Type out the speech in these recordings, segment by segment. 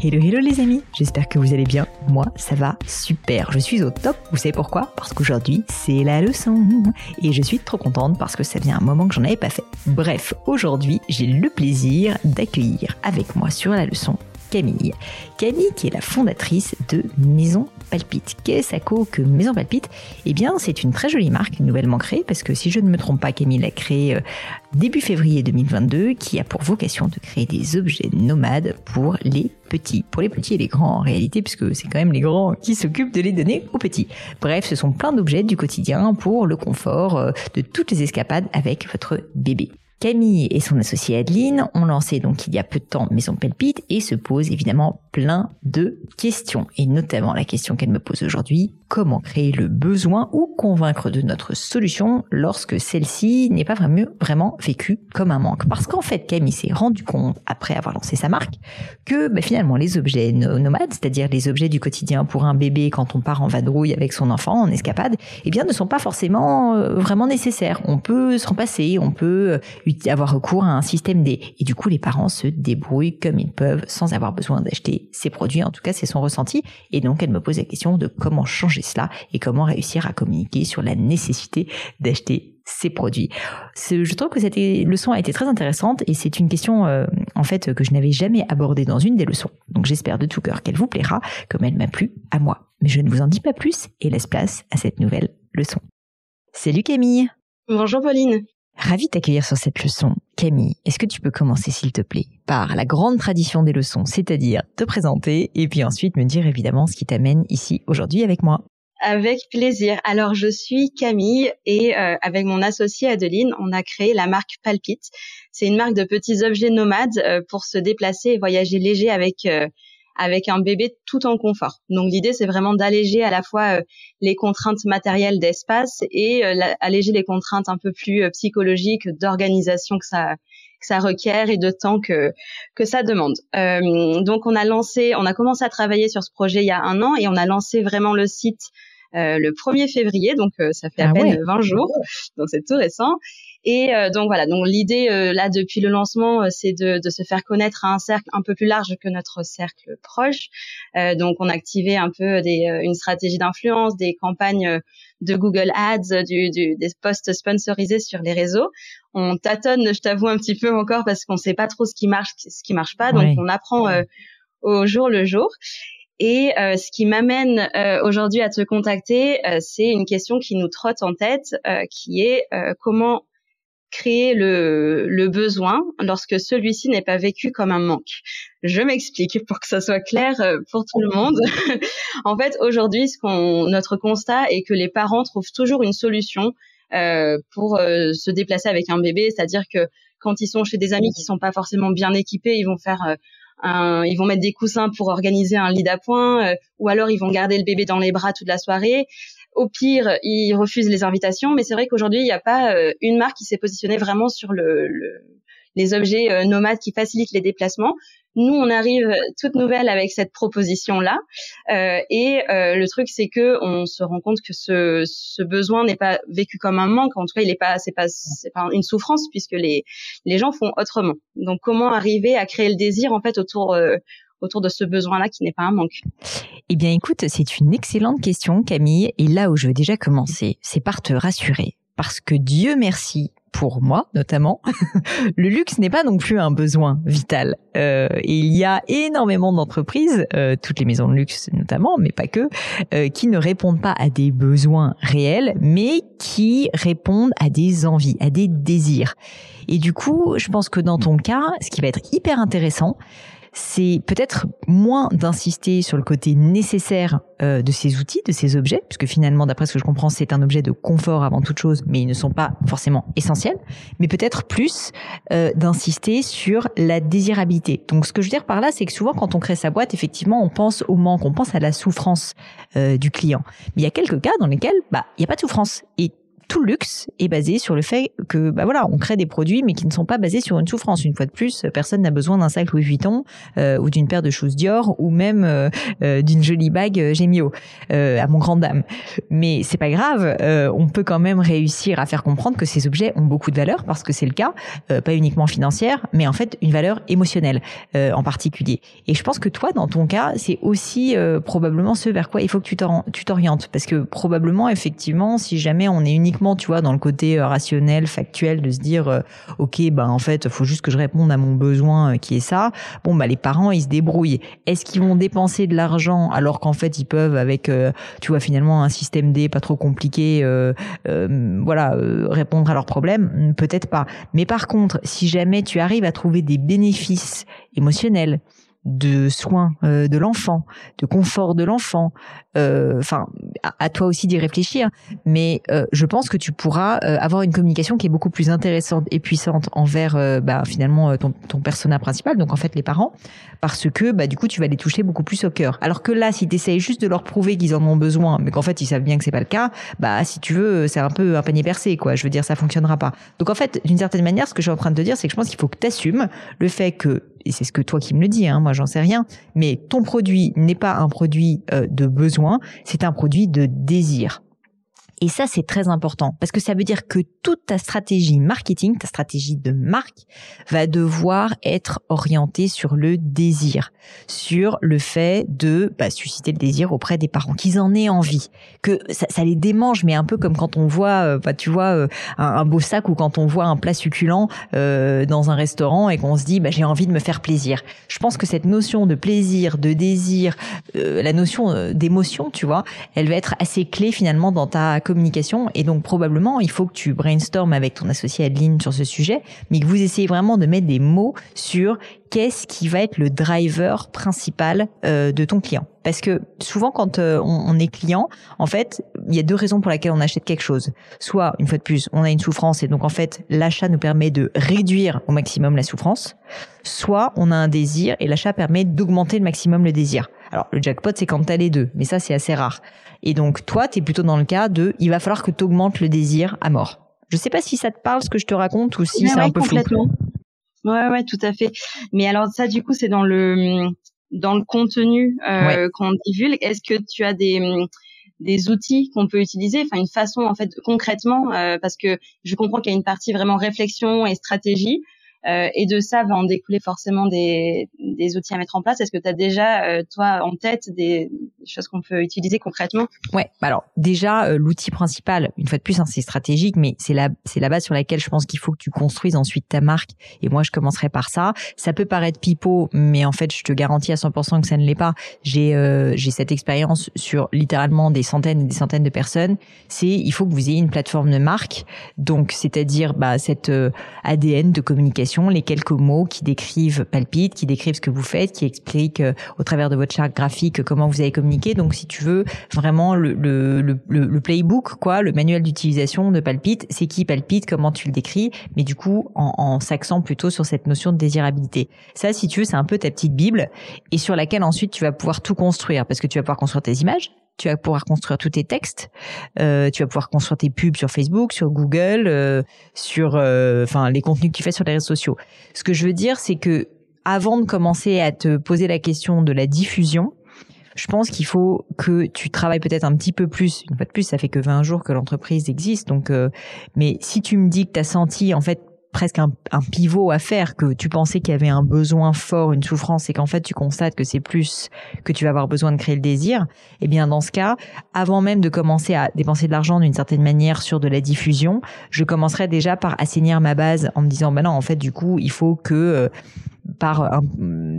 Hello hello les amis, j'espère que vous allez bien. Moi ça va super, je suis au top. Vous savez pourquoi? Parce qu'aujourd'hui c'est la leçon. Et je suis trop contente parce que ça vient un moment que j'en avais pas fait. Bref, aujourd'hui j'ai le plaisir d'accueillir avec moi sur la leçon Camille. Camille qui est la fondatrice de Maison Palpite. Qu'est-ce que Maison Palpite? Eh bien, c'est une très jolie marque nouvellement créée parce que si je ne me trompe pas, Camille l'a créée euh, début février 2022 qui a pour vocation de créer des objets nomades pour les petits, pour les petits et les grands en réalité puisque c'est quand même les grands qui s'occupent de les donner aux petits. Bref, ce sont plein d'objets du quotidien pour le confort euh, de toutes les escapades avec votre bébé. Camille et son associé Adeline ont lancé donc il y a peu de temps Maison Pelpite et se posent évidemment plein de questions. Et notamment la question qu'elle me pose aujourd'hui, comment créer le besoin ou convaincre de notre solution lorsque celle-ci n'est pas vraiment, vécue comme un manque. Parce qu'en fait, Camille s'est rendu compte, après avoir lancé sa marque, que bah, finalement les objets nomades, c'est-à-dire les objets du quotidien pour un bébé quand on part en vadrouille avec son enfant en escapade, eh bien ne sont pas forcément euh, vraiment nécessaires. On peut s'en passer, on peut euh, avoir recours à un système D. Et du coup, les parents se débrouillent comme ils peuvent sans avoir besoin d'acheter ces produits. En tout cas, c'est son ressenti. Et donc, elle me pose la question de comment changer cela et comment réussir à communiquer sur la nécessité d'acheter ces produits. Je trouve que cette leçon a été très intéressante et c'est une question euh, en fait que je n'avais jamais abordée dans une des leçons. Donc j'espère de tout cœur qu'elle vous plaira comme elle m'a plu à moi. Mais je ne vous en dis pas plus et laisse place à cette nouvelle leçon. Salut Camille Bonjour Pauline Ravi de t'accueillir sur cette leçon. Camille, est-ce que tu peux commencer s'il te plaît par la grande tradition des leçons, c'est-à-dire te présenter et puis ensuite me dire évidemment ce qui t'amène ici aujourd'hui avec moi? Avec plaisir. Alors, je suis Camille et euh, avec mon associée Adeline, on a créé la marque Palpite. C'est une marque de petits objets nomades euh, pour se déplacer et voyager léger avec euh, avec un bébé tout en confort. Donc l'idée c'est vraiment d'alléger à la fois euh, les contraintes matérielles d'espace et euh, alléger les contraintes un peu plus euh, psychologiques d'organisation que ça que ça requiert et de temps que que ça demande. donc on a lancé, on a commencé à travailler sur ce projet il y a un an et on a lancé vraiment le site le 1er février, donc ça fait à ah peine 20 jours, donc c'est tout récent. Et euh, donc voilà, donc l'idée euh, là depuis le lancement, euh, c'est de, de, se faire connaître à un cercle un peu plus large que notre cercle proche. donc on a activé un peu des, une stratégie d'influence, des campagnes de Google Ads, du, du, des posts sponsorisés sur les réseaux. On tâtonne, je t'avoue un petit peu encore parce qu'on sait pas trop ce qui marche, ce qui marche pas. Donc on apprend au jour le jour. Et euh, ce qui m'amène euh, aujourd'hui à te contacter, euh, c'est une question qui nous trotte en tête, qui est comment créer le, le besoin lorsque celui-ci n'est pas vécu comme un manque. Je m'explique pour que ça soit clair euh, pour tout le monde. en fait, aujourd'hui, ce qu'on notre constat est que les parents trouvent toujours une solution euh, pour euh, se déplacer avec un bébé, c'est-à-dire que quand ils sont chez des amis qui sont pas forcément bien équipés, ils vont faire un, ils vont mettre des coussins pour organiser un lit d'appoint, ou alors ils vont garder le bébé dans les bras toute la soirée. Au pire, ils refusent les invitations, mais c'est vrai qu'aujourd'hui, il n'y a pas euh, une marque qui s'est positionnée vraiment sur le, les objets euh, nomades qui facilitent les déplacements. Nous, on arrive toute nouvelle avec cette proposition-là, euh, et le truc, c'est que on se rend compte que ce, ce besoin n'est pas vécu comme un manque. En tout cas, il n'est pas, c'est pas, c'est pas une souffrance puisque les les gens font autrement. Donc, comment arriver à créer le désir en fait autour autour de ce besoin-là qui n'est pas un manque? Eh bien, écoute, c'est une excellente question, Camille. Et là où je veux déjà commencer, c'est par te rassurer. parce que Dieu merci, pour moi notamment, le luxe n'est pas non plus un besoin vital. Euh, il y a énormément d'entreprises, euh, toutes les maisons de luxe notamment, mais pas que, euh, qui ne répondent pas à des besoins réels, mais qui répondent à des envies, à des désirs. Et du coup, je pense que dans ton cas, ce qui va être hyper intéressant, c'est peut-être moins d'insister sur le côté nécessaire euh, de ces outils, de ces objets, puisque finalement, d'après ce que je comprends, c'est un objet de confort avant toute chose, mais ils ne sont pas forcément essentiels, mais peut-être plus euh, d'insister sur la désirabilité. Donc ce que je veux dire par là, c'est que souvent quand on crée sa boîte, effectivement, on pense au manque, on pense à la souffrance euh, du client. Mais il y a quelques cas dans lesquels bah, il n'y a pas de souffrance. Et tout le luxe est basé sur le fait que bah voilà, on crée des produits mais qui ne sont pas basés sur une souffrance. Une fois de plus, personne n'a besoin d'un sac Louis Vuitton euh, ou d'une paire de choses Dior ou même euh, euh, d'une jolie bague Gemio à mon grand dame. Mais c'est pas grave, on peut quand même réussir à faire comprendre que ces objets ont beaucoup de valeur parce que c'est le cas, pas uniquement financière, mais en fait une valeur émotionnelle en particulier. Et je pense que toi, dans ton cas, c'est aussi probablement ce vers quoi il faut que tu t'orientes parce que probablement effectivement, si jamais on est uniquement tu vois, dans le côté euh, rationnel, factuel, de se dire, euh, ok, ben en fait, faut juste que je réponde à mon besoin euh, qui est ça. Bon, bah les parents, ils se débrouillent. Est-ce qu'ils vont dépenser de l'argent alors qu'en fait ils peuvent avec, tu vois, finalement un système D pas trop compliqué, voilà, répondre à leurs problèmes? Peut-être pas. Mais par contre, si jamais tu arrives à trouver des bénéfices émotionnels, de soins de l'enfant, de confort de l'enfant, euh, enfin, à, toi aussi d'y réfléchir. Mais euh, je pense que tu pourras euh, avoir une communication qui est beaucoup plus intéressante et puissante envers, bah, finalement, ton, ton persona principal, donc en fait les parents, parce que bah, du coup, tu vas les toucher beaucoup plus au cœur. Alors que là, si tu essayes juste de leur prouver qu'ils en ont besoin, mais qu'en fait, ils savent bien que c'est pas le cas, bah, si tu veux, c'est un peu un panier percé, quoi. Je veux dire, ça fonctionnera pas. Donc en fait, d'une certaine manière, ce que je suis en train de te dire, c'est que je pense qu'il faut que tu assumes le fait que et c'est ce que toi qui me le dis, hein, moi j'en sais rien, mais ton produit n'est pas un produit de besoin, c'est un produit de désir. Et ça, c'est très important parce que ça veut dire que toute ta stratégie marketing, ta stratégie de marque, va devoir être orientée sur le désir, sur le fait de bah, susciter le désir auprès des parents, qu'ils en aient envie, que ça, les démange, mais un peu comme quand on voit, euh, bah, tu vois, euh, un, beau sac ou quand on voit un plat succulent euh, dans un restaurant et qu'on se dit, bah, j'ai envie de me faire plaisir. Je pense que cette notion de plaisir, de désir, la notion d'émotion, tu vois, elle va être assez clé finalement dans ta communication. Et donc probablement, il faut que tu brainstormes avec ton associé Adeline sur ce sujet, mais que vous essayez vraiment de mettre des mots sur qu'est-ce qui va être le driver principal euh, de ton client. Parce que souvent, quand euh, on, est client, en fait, il y a deux raisons pour lesquelles on achète quelque chose. Soit, une fois de plus, on a une souffrance et donc en fait, l'achat nous permet de réduire au maximum la souffrance. Soit, on a un désir et l'achat permet d'augmenter le maximum le désir. Alors, le jackpot, c'est quand tu as les deux, mais ça, c'est assez rare. Et donc, toi, tu es plutôt dans le cas de, il va falloir que tu augmentes le désir à mort. Je sais pas si ça te parle ce que je te raconte ou si c'est un peu flou. Ouais, ouais, tout à fait. Mais alors ça, du coup, c'est dans le dans le contenu euh, qu'on divulgue. Est-ce que tu as des des outils qu'on peut utiliser, enfin une façon en fait concrètement, euh, parce que je comprends qu'il y a une partie vraiment réflexion et stratégie, euh, et de ça va en découler forcément des, des outils à mettre en place. Est-ce que tu as déjà, euh, toi, en tête des, choses qu'on peut utiliser concrètement Ouais, bah alors déjà, euh, l'outil principal, une fois de plus, hein, c'est stratégique, mais c'est la, c'est la base sur laquelle je pense qu'il faut que tu construises ensuite ta marque. Et moi, je commencerai par ça. Ça peut paraître pipeau, mais en fait, je te garantis à 100% que ça ne l'est pas. J'ai, j'ai cette expérience sur littéralement des centaines et des centaines de personnes. C'est, il faut que vous ayez une plateforme de marque, donc c'est-à-dire bah, cette ADN de communication les quelques mots qui décrivent Palpite, qui décrivent ce que vous faites, qui expliquent euh, au travers de votre charte graphique comment vous avez communiqué. Donc, si tu veux vraiment le, le, le, le playbook, quoi, le manuel d'utilisation de Palpite, c'est qui Palpite, comment tu le décris, mais du coup en, en s'axant plutôt sur cette notion de désirabilité. Ça, si tu veux, c'est un peu ta petite bible et sur laquelle ensuite tu vas pouvoir tout construire parce que tu vas pouvoir construire tes images, tu vas pouvoir construire tous tes textes, euh, tu vas pouvoir construire tes pubs sur Facebook, sur Google, euh, sur euh, enfin les contenus que tu fais sur les réseaux sociaux. Ce que je veux dire, c'est que avant de commencer à te poser la question de la diffusion, je pense qu'il faut que tu travailles peut-être un petit peu plus. Une fois de plus, ça fait que 20 jours que l'entreprise existe, donc. mais si tu me dis que tu as senti en fait presque un, pivot à faire, que tu pensais qu'il y avait un besoin fort, une souffrance, et qu'en fait tu constates que c'est plus que tu vas avoir besoin de créer le désir, eh bien dans ce cas, avant même de commencer à dépenser de l'argent d'une certaine manière sur de la diffusion, je commencerai déjà par assainir ma base en me disant, ben non, en fait du coup, il faut que euh, par un,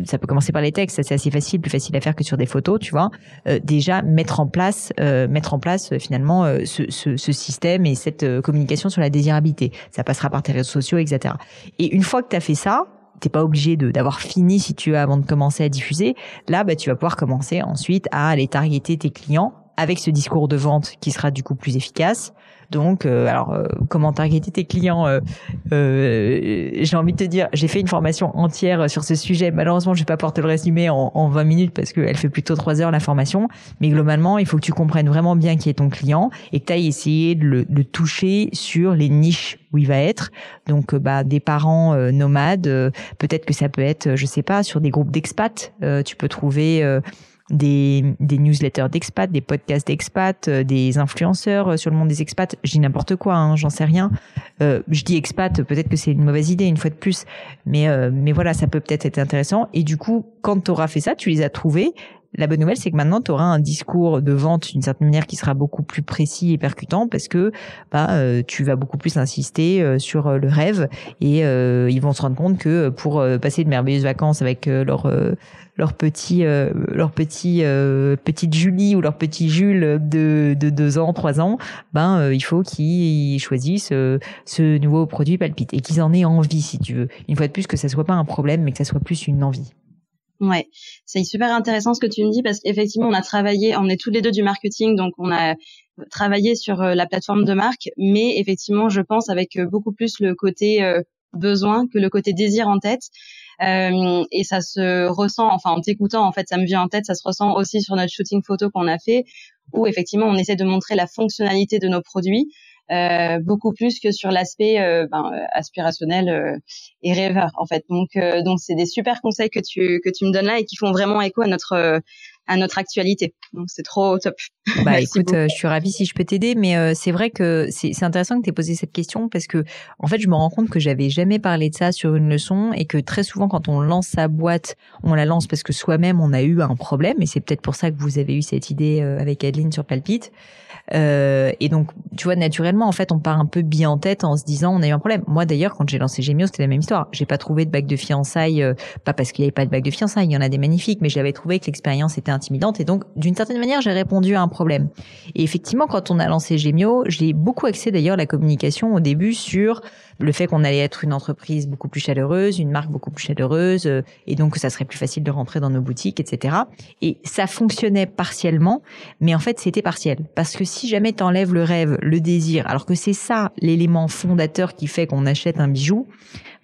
ça peut commencer par les textes, c'est assez facile, plus facile à faire que sur des photos, tu vois. Euh, déjà mettre en place, euh, mettre en place euh, finalement ce, ce, ce, système et cette communication sur la désirabilité. Ça passera par tes réseaux sociaux, etc. Et une fois que tu as fait ça, t'es pas obligé de d'avoir fini si tu veux avant de commencer à diffuser. Là, bah tu vas pouvoir commencer ensuite à aller targeter tes clients avec ce discours de vente qui sera du coup plus efficace. Donc, euh, alors, euh, comment targeter tes clients euh, J'ai envie de te dire, j'ai fait une formation entière sur ce sujet. Malheureusement, je vais pas pouvoir le résumer en, en 20 minutes parce qu'elle fait plutôt 3 heures la formation. Mais globalement, il faut que tu comprennes vraiment bien qui est ton client et que tu ailles essayer de le, toucher sur les niches où il va être. Donc, bah, des parents nomades, peut-être que ça peut être, je sais pas, sur des groupes d'expats. tu peux trouver des, des newsletters d'expats, des podcasts d'expats, euh, des influenceurs euh, sur le monde des expats. Je n'importe quoi, hein, j'en sais rien. Euh, je dis expat, peut-être que c'est une mauvaise idée une fois de plus, mais euh, mais voilà, ça peut peut-être être intéressant. Et du coup, quand tu auras fait ça, tu les as trouvés. La bonne nouvelle, c'est que maintenant, tu auras un discours de vente d'une certaine manière qui sera beaucoup plus précis et percutant parce que bah, tu vas beaucoup plus insister sur le rêve et ils vont se rendre compte que pour passer de merveilleuses vacances avec leur leur petit euh, leur petit euh, petite Julie ou leur petit Jules de de deux ans trois ans ben euh, il faut qu'ils choisissent ce nouveau produit palpite et qu'ils en aient envie si tu veux. Une fois de plus que ça soit pas un problème mais que ça soit plus une envie Ouais, c'est super intéressant ce que tu me dis parce qu'effectivement on a travaillé, on est tous les deux du marketing, donc on a travaillé sur la plateforme de marque, mais effectivement je pense avec beaucoup plus le côté besoin que le côté désir en tête. Euh, et ça se ressent, enfin en t'écoutant, en fait, ça me vient en tête, ça se ressent aussi sur notre shooting photo qu'on a fait, où effectivement on essaie de montrer la fonctionnalité de nos produits. Euh, beaucoup plus que sur l'aspect euh, ben, aspirationnel et rêveur en fait. Donc donc c'est des super conseils que tu que tu me donnes là et qui font vraiment écho à notre à notre actualité. Donc c'est trop top. Bah écoute, euh, je suis ravie si je peux t'aider, mais euh, c'est vrai que c'est intéressant que tu aies posé cette question parce que en fait, je me rends compte que j'avais jamais parlé de ça sur une leçon et que très souvent quand on lance sa boîte, on la lance parce que soi-même on a eu un problème et c'est peut-être pour ça que vous avez eu cette idée euh, avec Adeline sur Palpite. Et donc, tu vois, naturellement, en fait, on part un peu bien en tête en se disant, on a eu un problème. Moi, d'ailleurs, quand j'ai lancé Gemio, c'était la même histoire. J'ai pas trouvé de bague de fiançailles, pas parce qu'il y avait pas de bague de fiançailles, il y en a des magnifiques, mais j'avais trouvé que l'expérience était intimidante. Et donc, d'une certaine manière, j'ai répondu à un problème. Et effectivement, quand on a lancé Gemio, j'ai beaucoup axé d'ailleurs la communication au début sur le fait qu'on allait être une entreprise beaucoup plus chaleureuse, une marque beaucoup plus chaleureuse, euh, et donc que ça serait plus facile de rentrer dans nos boutiques, etc. Et ça fonctionnait partiellement, mais en fait c'était partiel. Parce que si jamais tu enlèves le rêve, le désir, alors que c'est ça l'élément fondateur qui fait qu'on achète un bijou,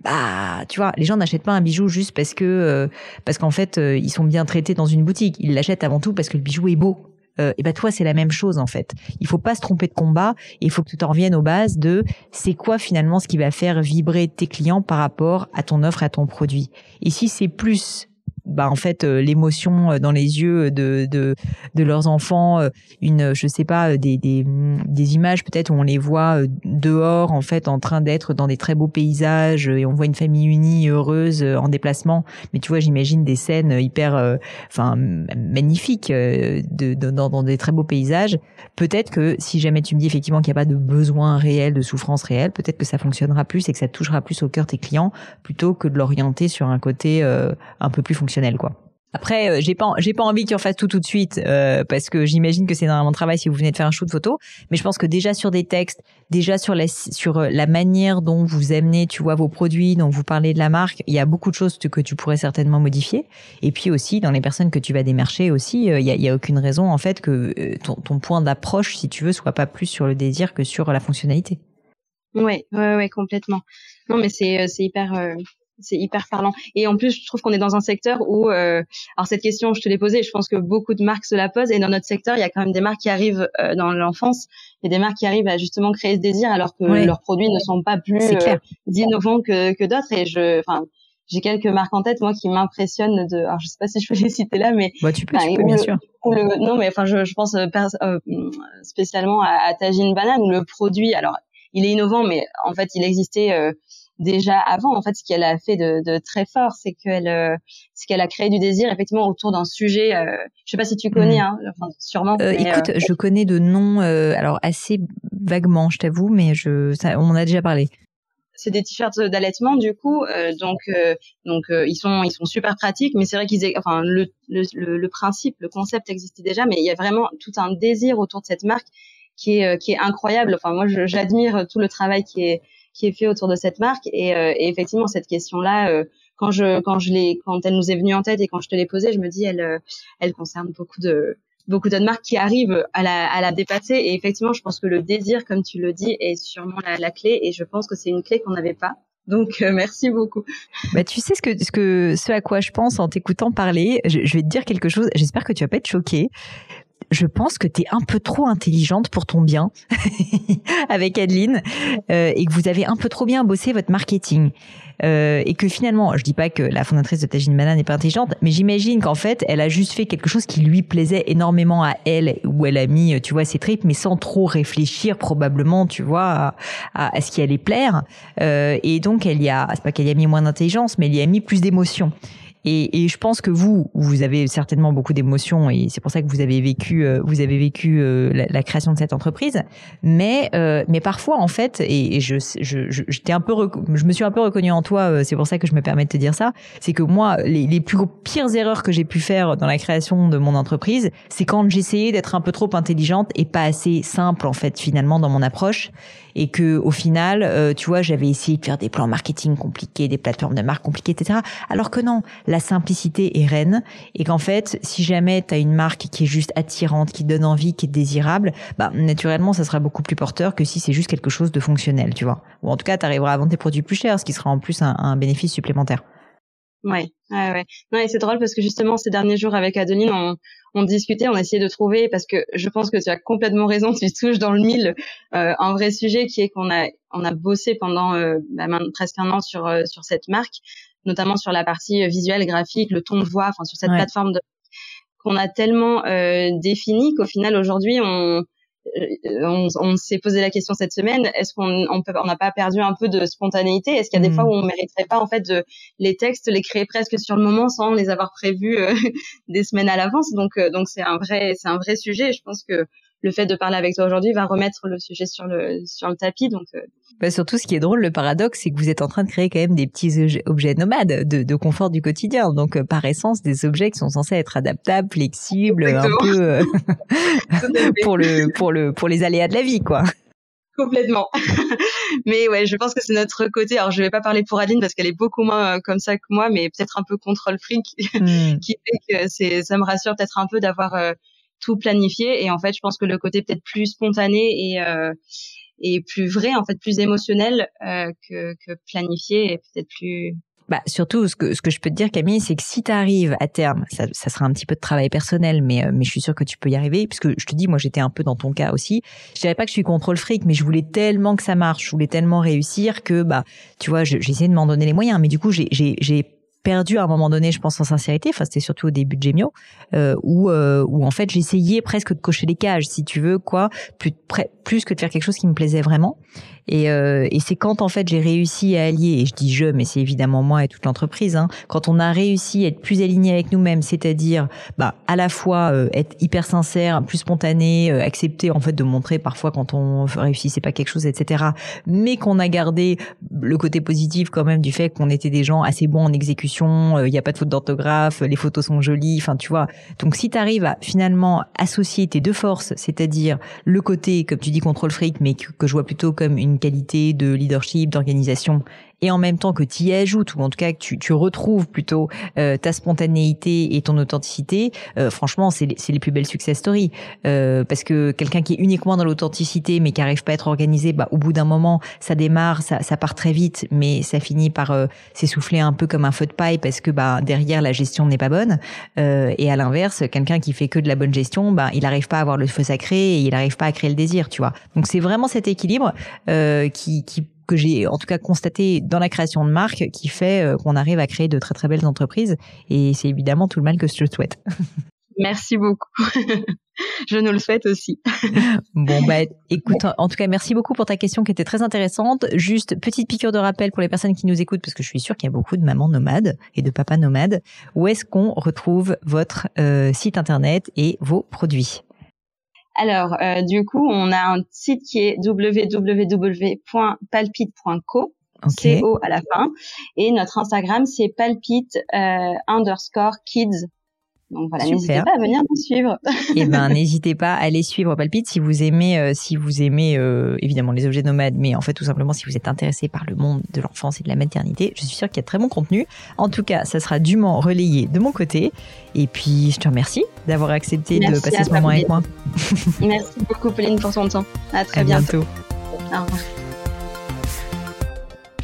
bah tu vois, les gens n'achètent pas un bijou juste parce que euh, parce qu'en fait euh, ils sont bien traités dans une boutique. Ils l'achètent avant tout parce que le bijou est beau euh, et ben toi c'est la même chose en fait. Il faut pas se tromper de combat. il faut que tu t'en reviennes aux bases de c'est quoi finalement ce qui va faire vibrer tes clients par rapport à ton offre et à ton produit. Et si c'est plus bah en fait euh, l'émotion euh, dans les yeux de de, de leurs enfants euh, une je sais pas des des, des images peut-être où on les voit dehors en fait en train d'être dans des très beaux paysages et on voit une famille unie heureuse en déplacement. Mais tu vois j'imagine des scènes hyper enfin magnifiques de, dans, dans des très beaux paysages. Peut-être que si jamais tu me dis effectivement qu'il n'y a pas de besoin réel de souffrance réelle peut-être que ça fonctionnera plus et que ça touchera plus au cœur tes clients plutôt que de l'orienter sur un côté un peu plus fonctionnel Après, euh, j'ai pas j'ai pas envie que tu en fasses tout tout de suite euh, parce que j'imagine que c'est énormément de travail si vous venez de faire un shoot photo. Mais je pense que déjà sur des textes, déjà sur la sur euh, la manière dont vous amenez, tu vois, vos produits, dont vous parlez de la marque, il y a beaucoup de choses que tu pourrais certainement modifier. Et puis aussi dans les personnes que tu vas démarcher aussi, il y a aucune raison en fait que ton, ton point d'approche, si tu veux, soit pas plus sur le désir que sur la fonctionnalité. Ouais, ouais, ouais, complètement. Non, mais c'est c'est hyper c'est hyper parlant. Et en plus, je trouve qu'on est dans un secteur où, euh, alors cette question, je te l'ai posée, je pense que beaucoup de marques se la posent. Et dans notre secteur, il y a quand même des marques qui arrivent euh, dans l'enfance, et des marques qui arrivent à justement créer ce désir, alors que leurs produits ne sont pas plus euh, innovants que, que d'autres. Et je, enfin, j'ai quelques marques en tête, moi, qui m'impressionnent. De, alors je sais pas si je peux les citer là, mais ouais, tu peux, tu peux bien sûr. non, mais enfin, je, je pense euh, euh, spécialement à, à Tajine Banane où le produit, alors il est innovant, mais en fait, il existait déjà avant. En fait, ce qu'elle a fait de, de très fort, c'est qu'elle, euh, qu'elle a créé du désir effectivement autour d'un sujet. Euh, je sais pas si tu connais, mm. hein, enfin, sûrement. Euh, écoute, je connais de noms, alors assez vaguement, je t'avoue, mais je, ça, on en a déjà parlé c'est des t-shirts d'allaitement du coup donc donc ils sont ils sont super pratiques mais c'est vrai qu'ils enfin le, le, le principe le concept existait déjà mais il y a vraiment tout un désir autour de cette marque qui est qui est incroyable enfin moi j'admire tout le travail qui est qui est fait autour de cette marque. Et, euh, effectivement, cette question-là, euh, quand je quand je l'ai quand elle nous est venue en tête et quand je te l'ai posée, je me dis elle euh, elle concerne beaucoup de beaucoup d'autres marques qui arrivent à la, à la dépasser. Et effectivement, je pense que le désir, comme tu le dis, est sûrement la, la clé. Et je pense que c'est une clé qu'on n'avait pas. Donc merci beaucoup. Bah tu sais ce que ce que ce à quoi je pense en t'écoutant parler, je, je, vais te dire quelque chose. J'espère que tu vas pas être choquée je pense que tu es un peu trop intelligente pour ton bien avec Adeline euh, et que vous avez un peu trop bien bossé votre marketing. Euh, et que finalement, je dis pas que la fondatrice de Tajine Mana n'est pas intelligente, mais j'imagine qu'en fait, elle a juste fait quelque chose qui lui plaisait énormément à elle, où elle a mis, tu vois, ses tripes, mais sans trop réfléchir probablement, tu vois, à, ce qui allait plaire. Euh, et donc, elle y a, c'est pas qu'elle y a mis moins d'intelligence, mais elle y a mis plus d'émotion. Et, et, je pense que vous, vous avez certainement beaucoup d'émotions et c'est pour ça que vous avez vécu, euh, vous avez vécu euh, la, création de cette entreprise. Mais, euh, mais parfois en fait, et, je, je, j'étais un peu, je me suis un peu reconnue en toi. c'est pour ça que je me permets de te dire ça. C'est que moi, les, les plus pires erreurs que j'ai pu faire dans la création de mon entreprise, c'est quand j'essayais d'être un peu trop intelligente et pas assez simple en fait finalement dans mon approche et que au final, euh, tu vois, j'avais essayé de faire des plans marketing compliqués, des plateformes de marque compliquées, etc. Alors que non, la simplicité est reine et qu'en fait, si jamais tu as une marque qui est juste attirante, qui donne envie, qui est désirable, bah naturellement, ça sera beaucoup plus porteur que si c'est juste quelque chose de fonctionnel, tu vois. Ou en tout cas, tu arriveras à vendre tes produits plus chers, ce qui sera en plus un, un bénéfice supplémentaire. Ouais, ouais, ouais. Non, et c'est drôle parce que justement ces derniers jours avec Adeline, on, on discutait, on essayait de trouver parce que je pense que tu as complètement raison, tu touches dans le mille euh, un vrai sujet qui est qu'on a on a bossé pendant euh, bah, presque un an sur euh, sur cette marque, notamment sur la partie visuelle, graphique, le ton de voix, enfin sur cette plateforme de qu'on a tellement défini qu'au final aujourd'hui on on, on s'est posé la question cette semaine est-ce qu'on on on n'a pas perdu un peu de spontanéité? Est-ce qu'il y a des hmm. fois où on mériterait pas en fait de les textes les créer presque sur le moment sans les avoir prévus des semaines à l'avance? Donc donc c'est un vrai c'est un vrai sujet. Je pense que le fait de parler avec toi aujourd'hui va remettre le sujet sur le sur le tapis. Donc euh. bah surtout, ce qui est drôle, le paradoxe, c'est que vous êtes en train de créer quand même des petits objets nomades de, de confort du quotidien. Donc, euh, par essence, des objets qui sont censés être adaptables, flexibles, un peu euh, pour le pour le pour les aléas de la vie, quoi. Complètement. mais ouais, je pense que c'est notre côté. Alors, je vais pas parler pour Adeline parce qu'elle est beaucoup moins comme ça que moi, mais peut-être un peu contrôle freak hmm. qui fait que c'est, ça me rassure peut-être un peu d'avoir tout planifié. Et en fait, je pense que le côté peut-être plus spontané et euh, plus vrai, en fait, plus émotionnel euh, que, que planifié et peut-être plus bah, surtout, ce que, ce que je peux te dire, Camille, c'est que si tu arrives à terme, ça, sera un petit peu de travail personnel, mais, euh, mais je suis sûre que tu peux y arriver, puisque je te dis, moi, j'étais un peu dans ton cas aussi. Je dirais pas que je suis contrôle fric, mais je voulais tellement que ça marche, je voulais tellement réussir que, bah, tu vois, essayé de m'en donner les moyens, mais du coup, j'ai perdu à un moment donné, je pense en sincérité. Enfin, c'était surtout au début de Gemio, euh, où euh, où en fait j'essayais presque de cocher les cages, si tu veux, quoi, plus plus que de faire quelque chose qui me plaisait vraiment. Et, euh, et c'est quand en fait j'ai réussi à allier, et je dis je, mais c'est évidemment moi et toute l'entreprise, hein, quand on a réussi à être plus aligné avec nous-mêmes, c'est-à-dire bah, à la fois euh, être hyper sincère, plus spontané, euh, accepter en fait de montrer parfois quand on réussit c'est pas quelque chose, etc. Mais qu'on a gardé le côté positif quand même du fait qu'on était des gens assez bons en exécution, il n'y a pas de faute d'orthographe, les photos sont jolies, enfin tu vois. Donc si tu arrives à finalement associer tes deux forces, c'est-à-dire le côté, comme tu dis, contrôle fric, mais que, que je vois plutôt comme une qualité de leadership, d'organisation et en même temps que tu y ajoutes ou en tout cas que tu, tu retrouves plutôt euh, ta spontanéité et ton authenticité, euh, franchement c'est les, plus belles success stories euh, parce que quelqu'un qui est uniquement dans l'authenticité mais qui arrive pas à être organisé, bah au bout d'un moment ça démarre, ça, ça part très vite mais ça finit par euh, s'essouffler un peu comme un feu de paille parce que bah derrière la gestion n'est pas bonne euh, et à l'inverse quelqu'un qui fait que de la bonne gestion, bah il arrive pas à avoir le feu sacré et il arrive pas à créer le désir, tu vois. Donc c'est vraiment cet équilibre qui, qui que j'ai en tout cas constaté dans la création de marque qui fait euh, qu'on arrive à créer de très très belles entreprises et c'est évidemment tout le mal que je te souhaite. Merci beaucoup. je nous le souhaite aussi. bon, bah, écoute, en tout cas, merci beaucoup pour ta question qui était très intéressante. Juste, petite piqûre de rappel pour les personnes qui nous écoutent, parce que je suis sûre qu'il y a beaucoup de mamans nomades et de papas nomades. Où est-ce qu'on retrouve votre euh, site internet et vos produits? Alors, euh, du coup, on a un site qui est www.palpite.co, CO à la fin, et notre Instagram c'est palpite euh, underscore kids donc voilà, n'hésitez pas à venir nous suivre. Eh ben, n'hésitez pas à aller suivre Palpite si vous aimez, euh, si vous aimez euh, évidemment les objets nomades, mais en fait tout simplement si vous êtes intéressé par le monde de l'enfance et de la maternité, je suis sûre qu'il y a très bon contenu. En tout cas, ça sera dûment relayé de mon côté. Et puis, je te remercie d'avoir accepté de passer ce moment avec moi. Merci beaucoup, Pauline, pour ton temps. À très bientôt. Au revoir.